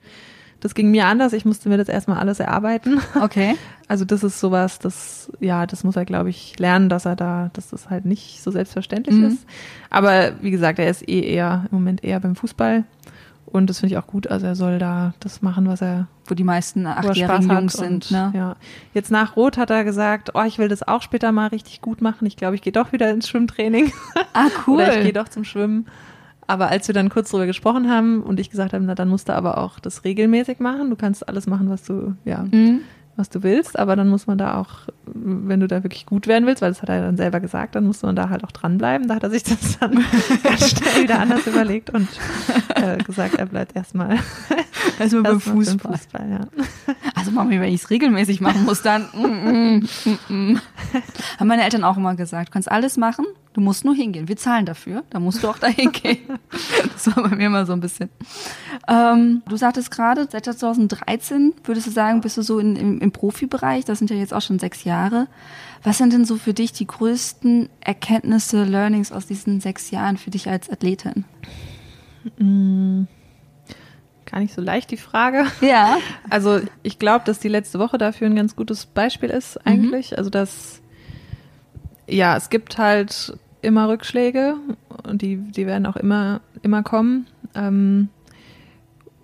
Das ging mir anders, ich musste mir das erstmal alles erarbeiten. Okay. Also das ist sowas, das, ja, das muss er, glaube ich, lernen, dass er da, dass das halt nicht so selbstverständlich Mhm. ist. Aber wie gesagt, er ist eh eher, im Moment eher beim Fußball. Und das finde ich auch gut. Also er soll da das machen, was er, Wo die meisten achtjährigen. Jungs sind. Ne? ja. Jetzt nach Rot hat er gesagt, oh, ich will das auch später mal richtig gut machen. Ich glaube, ich gehe doch wieder ins Schwimmtraining. Ah, cool. Oder ich gehe doch zum Schwimmen. Aber als wir dann kurz drüber gesprochen haben und ich gesagt habe, na dann musst du aber auch das regelmäßig machen. Du kannst alles machen, was du, ja, Mhm. Was du willst, aber dann muss man da auch, wenn du da wirklich gut werden willst, weil das hat er dann selber gesagt, dann muss man da halt auch dranbleiben. Da hat er sich das dann ganz schnell wieder anders überlegt und äh, gesagt, er bleibt erstmal Also beim Fußball. Fußball ja. Also Mami, wenn ich es regelmäßig machen muss, dann. Mm, mm, mm, mm. Haben meine Eltern auch immer gesagt, du kannst alles machen, du musst nur hingehen. Wir zahlen dafür, da musst du auch dahin gehen. Das war bei mir immer so ein bisschen. Ähm, du sagtest gerade, seit 2013 würdest du sagen, bist du so in, im, im Profibereich. Das sind ja jetzt auch schon sechs Jahre. Was sind denn so für dich die größten Erkenntnisse, Learnings aus diesen sechs Jahren für dich als Athletin? Mm, Gar nicht so leicht die Frage. Ja. Also ich glaube, dass die letzte Woche dafür ein ganz gutes Beispiel ist eigentlich. Also dass ja, es gibt halt immer Rückschläge und die, die werden auch immer, immer kommen. Ähm,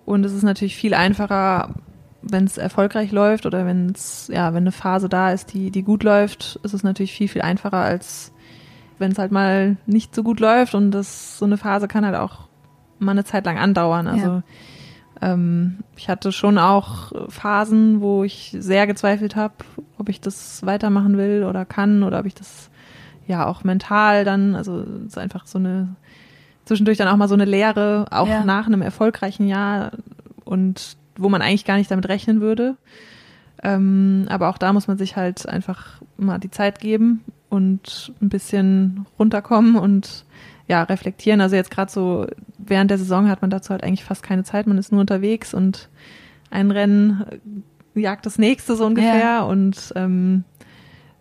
und es ist natürlich viel einfacher, wenn es erfolgreich läuft oder wenn es, ja, wenn eine Phase da ist, die, die gut läuft, ist es natürlich viel, viel einfacher, als wenn es halt mal nicht so gut läuft und das, so eine Phase kann halt auch mal eine Zeit lang andauern. Also ähm, ich hatte schon auch Phasen, wo ich sehr gezweifelt habe, ob ich das weitermachen will oder kann oder ob ich das ja auch mental dann, also es ist einfach so eine zwischendurch dann auch mal so eine Lehre, auch Ja. nach einem erfolgreichen Jahr und wo man eigentlich gar nicht damit rechnen würde. Ähm, aber auch da muss man sich halt einfach mal die Zeit geben und ein bisschen runterkommen und ja, reflektieren. Also jetzt gerade so während der Saison hat man dazu halt eigentlich fast keine Zeit. Man ist nur unterwegs und ein Rennen jagt das nächste so ungefähr Ja. und ähm,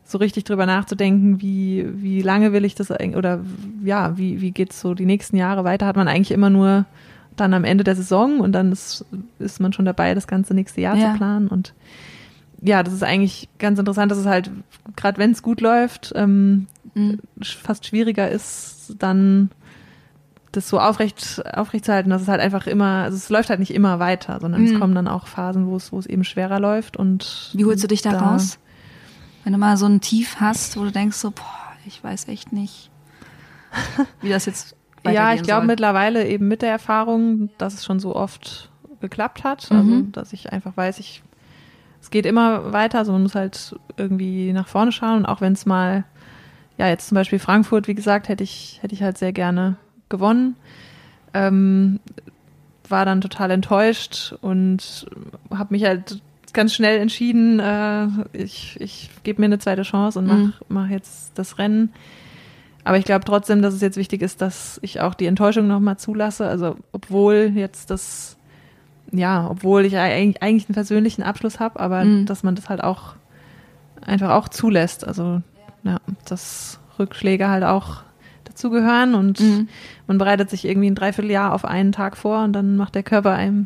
so richtig drüber nachzudenken, wie, wie lange will ich das eigentlich, oder ja, wie, wie geht's so die nächsten Jahre weiter, hat man eigentlich immer nur dann am Ende der Saison und dann ist, ist man schon dabei, das ganze nächste Jahr Ja. zu planen und ja, das ist eigentlich ganz interessant, dass es halt, gerade wenn es gut läuft, ähm, Mhm. fast schwieriger ist, dann das so aufrecht, aufrecht zu halten, dass es halt einfach immer, also es läuft halt nicht immer weiter, sondern Mhm. es kommen dann auch Phasen, wo es, wo es eben schwerer läuft und Wie holst du dich da, raus? Wenn du mal so ein Tief hast, wo du denkst so, boah, ich weiß echt nicht, wie das jetzt weitergehen Ja, ich glaube mittlerweile eben mit der Erfahrung, dass es schon so oft geklappt hat. Also, Mhm. dass ich einfach weiß, ich, es geht immer weiter. Also man muss halt irgendwie nach vorne schauen. Und auch wenn es mal, ja, jetzt zum Beispiel Frankfurt, wie gesagt, hätte ich, hätte ich halt sehr gerne gewonnen. Ähm, war dann total enttäuscht und habe mich halt ganz schnell entschieden, äh, ich, ich gebe mir eine zweite Chance und mach, Mhm. mach jetzt das Rennen. Aber ich glaube trotzdem, dass es jetzt wichtig ist, dass ich auch die Enttäuschung nochmal zulasse. Also obwohl jetzt das, ja, obwohl ich eigentlich, einen persönlichen Abschluss habe, aber Mhm. dass man das halt auch einfach auch zulässt. Also ja, dass Rückschläge halt auch dazugehören und Mhm. man bereitet sich irgendwie ein Dreivierteljahr auf einen Tag vor und dann macht der Körper einem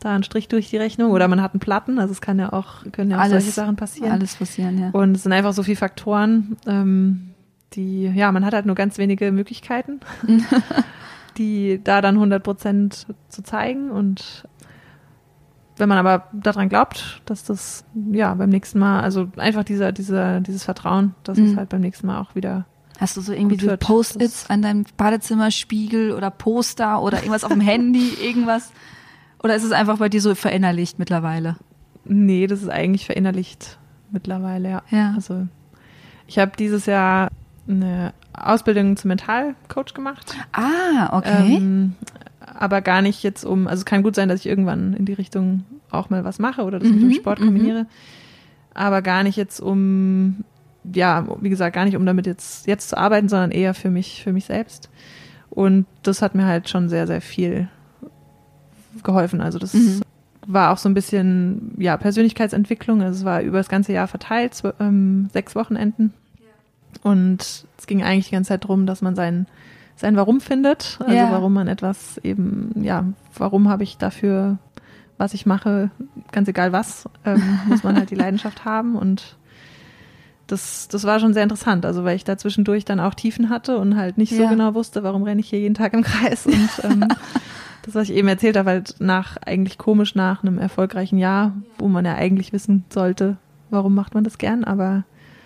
da einen Strich durch die Rechnung oder man hat einen Platten, also es kann ja auch, können ja auch Alles- solche Sachen passieren. Alles passieren, ja. Und es sind einfach so viele Faktoren, ähm, die, ja, man hat halt nur ganz wenige Möglichkeiten, die da dann 100 Prozent zu zeigen. Und wenn man aber daran glaubt, dass das, ja, beim nächsten Mal, also einfach dieser, dieser, dieses Vertrauen, dass es Mhm. halt beim nächsten Mal auch wieder, Hast du so irgendwie so. Post-its an deinem Badezimmerspiegel oder Poster oder irgendwas auf dem Handy, irgendwas? Oder ist es einfach bei dir so verinnerlicht mittlerweile? nee, das ist eigentlich verinnerlicht mittlerweile, ja. Ja. Also ich habe dieses Jahr eine Ausbildung zum Mentalcoach gemacht. Ah, okay. Ähm, aber gar nicht jetzt um, also es kann gut sein, dass ich irgendwann in die Richtung auch mal was mache oder das mit Mhm, dem Sport mhm. kombiniere. Aber gar nicht jetzt um, ja, wie gesagt, gar nicht um damit jetzt, jetzt zu arbeiten, sondern eher für mich, für mich selbst. Und das hat mir halt schon sehr, sehr viel geholfen. Also das Mhm. war auch so ein bisschen, ja, Persönlichkeitsentwicklung. Also es war über das ganze Jahr verteilt, ähm, sechs Wochenenden. Und es ging eigentlich die ganze Zeit darum, dass man sein, sein Warum findet. Also Ja. warum man etwas eben, ja, warum habe ich dafür, was ich mache, ganz egal was, ähm, muss man halt die Leidenschaft haben. Und das, das war schon sehr interessant. Also weil ich da zwischendurch dann auch Tiefen hatte und halt nicht so Ja. genau wusste, warum renne ich hier jeden Tag im Kreis. Und ähm, das, was ich eben erzählt habe, halt nach, eigentlich komisch nach einem erfolgreichen Jahr, wo man ja eigentlich wissen sollte, warum macht man das gern, aber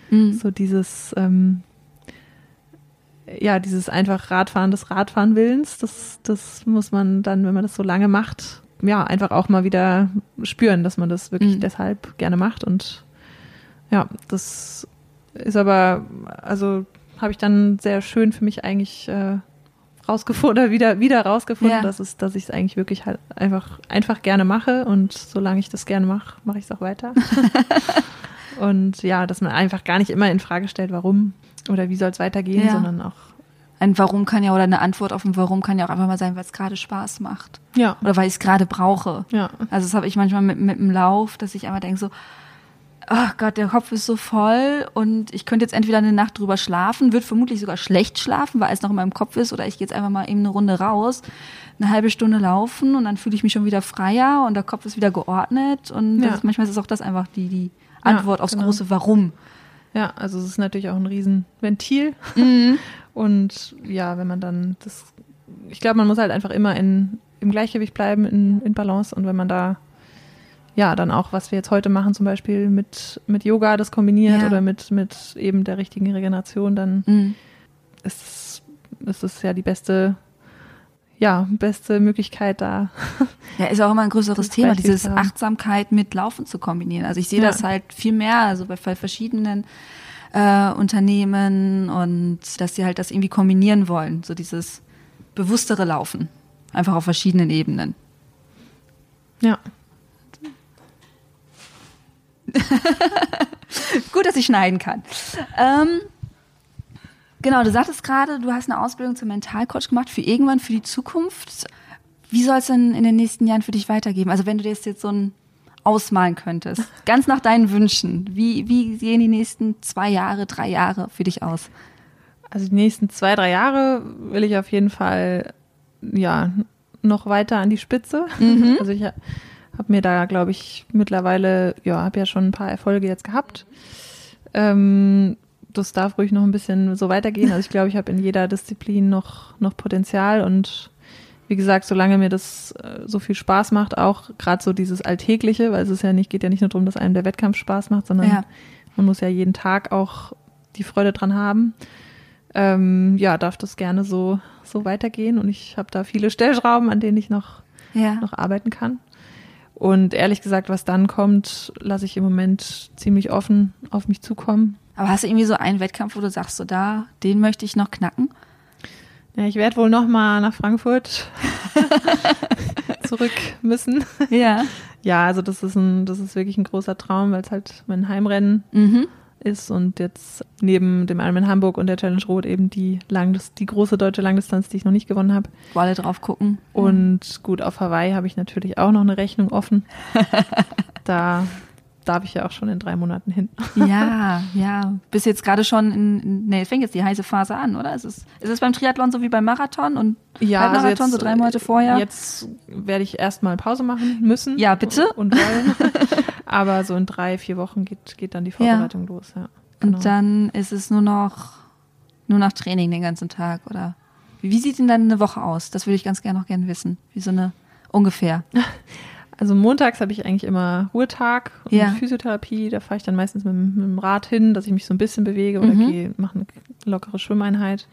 Mhm. so dieses, ähm, ja, dieses einfach Radfahren des Radfahren-Willens, das, das muss man dann, wenn man das so lange macht, ja, einfach auch mal wieder spüren, dass man das wirklich Mhm. deshalb gerne macht und ja, das ist aber, also habe ich dann sehr schön für mich eigentlich äh, rausgefunden oder wieder wieder rausgefunden, Ja. dass es, dass ich es eigentlich wirklich halt einfach einfach gerne mache und solange ich das gerne mache, mache ich es auch weiter. und ja, dass man einfach gar nicht immer in Frage stellt, warum oder wie soll es weitergehen, Ja. sondern auch Ein Warum kann ja oder eine Antwort auf ein Warum kann ja auch einfach mal sein, weil es gerade Spaß macht. ja Oder weil ich es gerade brauche. ja Also das habe ich manchmal mit, mit dem Lauf, dass ich einfach denke so, ach Gott, der Kopf ist so voll und ich könnte jetzt entweder eine Nacht drüber schlafen, wird vermutlich sogar schlecht schlafen, weil es noch in meinem Kopf ist, oder ich gehe jetzt einfach mal eben eine Runde raus, eine halbe Stunde laufen und dann fühle ich mich schon wieder freier und der Kopf ist wieder geordnet und Ja. ist, manchmal ist es auch das einfach die, die Ja, Antwort aufs genau. große Warum. Ja, also es ist natürlich auch ein Riesenventil. Und ja, wenn man dann das, ich glaube, man muss halt einfach immer in, im Gleichgewicht bleiben, in, in Balance. Und wenn man da, ja, dann auch, was wir jetzt heute machen, zum Beispiel mit, mit Yoga das kombiniert Ja. oder mit, mit eben der richtigen Regeneration, dann Mhm. ist es, ist es ja die beste, ja, beste Möglichkeit da. Ja, ist auch immer ein größeres Das Thema, dieses. Achtsamkeit mit Laufen zu kombinieren. Also ich sehe Ja. das halt viel mehr, also bei, bei verschiedenen äh, Unternehmen und dass sie halt das irgendwie kombinieren wollen, so dieses bewusstere Laufen, einfach auf verschiedenen Ebenen. Ja. Gut, dass ich schneiden kann. Ähm, genau, du sagtest gerade, du hast eine Ausbildung zum Mentalcoach gemacht für irgendwann, für die Zukunft. Wie soll es denn in den nächsten Jahren für dich weitergehen? Also wenn du dir das jetzt so ein ausmalen könntest, ganz nach deinen Wünschen, wie, wie sehen die nächsten zwei Jahre, drei Jahre für dich aus? Also die nächsten zwei, drei Jahre will ich auf jeden Fall ja noch weiter an die Spitze. Also ich habe mir da, glaube ich, mittlerweile, ja, habe ja schon ein paar Erfolge jetzt gehabt. Ähm, das darf ruhig noch ein bisschen so weitergehen. Also ich glaube, ich habe in jeder Disziplin noch, noch Potenzial und wie gesagt, solange mir das äh, so viel Spaß macht, auch gerade so dieses Alltägliche, weil es ist ja nicht, geht ja nicht nur darum, dass einem der Wettkampf Spaß macht, sondern Ja. man muss ja jeden Tag auch die Freude dran haben. Ähm, ja, darf das gerne so, so weitergehen und ich habe da viele Stellschrauben, an denen ich noch, Ja. noch arbeiten kann. Und ehrlich gesagt, was dann kommt, lasse ich im Moment ziemlich offen auf mich zukommen. Aber hast du irgendwie so einen Wettkampf, wo du sagst, so da, den möchte ich noch knacken? Ja, ich werde wohl noch mal nach Frankfurt zurück müssen. Ja. Ja, also das ist ein, das ist wirklich ein großer Traum, weil es halt mein Heimrennen Mhm. ist und jetzt neben dem Ironman Hamburg und der Challenge Rot eben die Langdis die große deutsche Langdistanz, die ich noch nicht gewonnen habe. Wo alle drauf gucken. Und gut, auf Hawaii habe ich natürlich auch noch eine Rechnung offen. da darf ich ja auch schon in drei Monaten hin. Ja, ja. Bist jetzt gerade schon in, nee, fängt jetzt die heiße Phase an, oder? Ist es, ist es beim Triathlon so wie beim Marathon und Halbmarathon so drei Monate vorher? Jetzt werde ich erstmal Pause machen müssen. Ja, bitte. Und wollen. Aber so in drei, vier Wochen geht, geht dann die Vorbereitung los, ja. Genau. Und dann ist es nur noch, nur noch Training den ganzen Tag, oder? Wie, wie sieht denn dann eine Woche aus? Das würde ich ganz gerne noch gerne wissen. Wie so eine, ungefähr. Also montags habe ich eigentlich immer Ruhetag und Ja. Physiotherapie. Da fahre ich dann meistens mit, dem- mit dem Rad hin, dass ich mich so ein bisschen bewege oder Mhm. gehe, mache eine lockere Schwimmeinheit.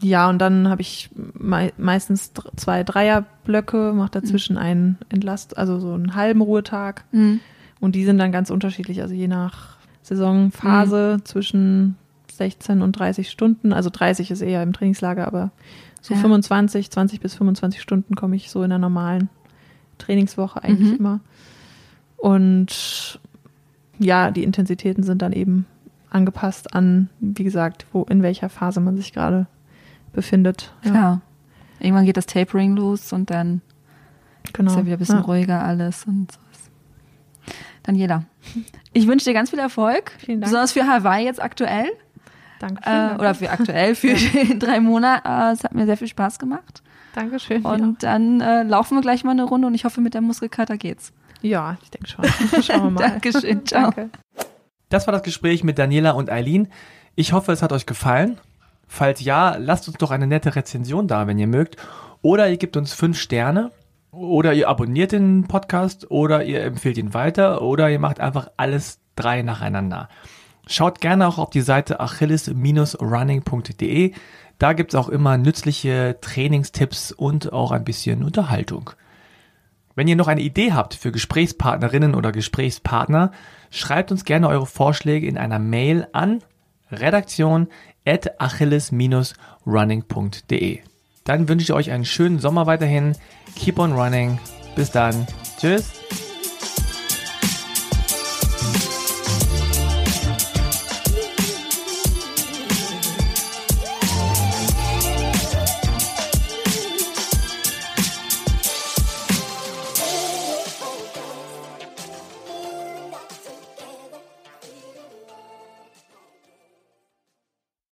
Ja, und dann habe ich mei meistens zwei Dreierblöcke, mache dazwischen einen Entlast, also so einen halben Ruhetag. Mhm. Und die sind dann ganz unterschiedlich, also je nach Saisonphase Mhm. zwischen 16 und 30 Stunden. Also 30 ist eher im Trainingslager, aber so Ja. 25, 20 bis 25 Stunden komme ich so in der normalen Trainingswoche eigentlich Mhm. immer. Und ja, die Intensitäten sind dann eben angepasst an, wie gesagt, wo in welcher Phase man sich gerade befindet. Ja, Klar. Irgendwann geht das Tapering los und dann genau. ist ja wieder ein bisschen Ja. ruhiger alles und so. Daniela, ich wünsche dir ganz viel Erfolg. Vielen Dank. Besonders für Hawaii jetzt aktuell. Danke. Äh, oder für aktuell, für die drei Monate. Äh, Es hat mir sehr viel Spaß gemacht. Dankeschön. Und dann äh, laufen wir gleich mal eine Runde und ich hoffe, mit der Muskelkater geht's. ja. ja, ich denke schon. Schauen wir mal. Dankeschön. Ciao. Danke. Das war das Gespräch mit Daniela und Eileen. Ich hoffe, es hat euch gefallen. Falls ja, lasst uns doch eine nette Rezension da, wenn ihr mögt. Oder ihr gebt uns fünf Sterne. Oder ihr abonniert den Podcast. Oder ihr empfehlt ihn weiter. Oder ihr macht einfach alles drei nacheinander. Schaut gerne auch auf die Seite achilles-running.de. Da gibt's auch immer nützliche Trainingstipps und auch ein bisschen Unterhaltung. Wenn ihr noch eine Idee habt für Gesprächspartnerinnen oder Gesprächspartner, schreibt uns gerne eure Vorschläge in einer Mail an redaktion at achilles-running.de. Dann wünsche ich euch einen schönen Sommer weiterhin. Keep on running. Bis dann. Tschüss.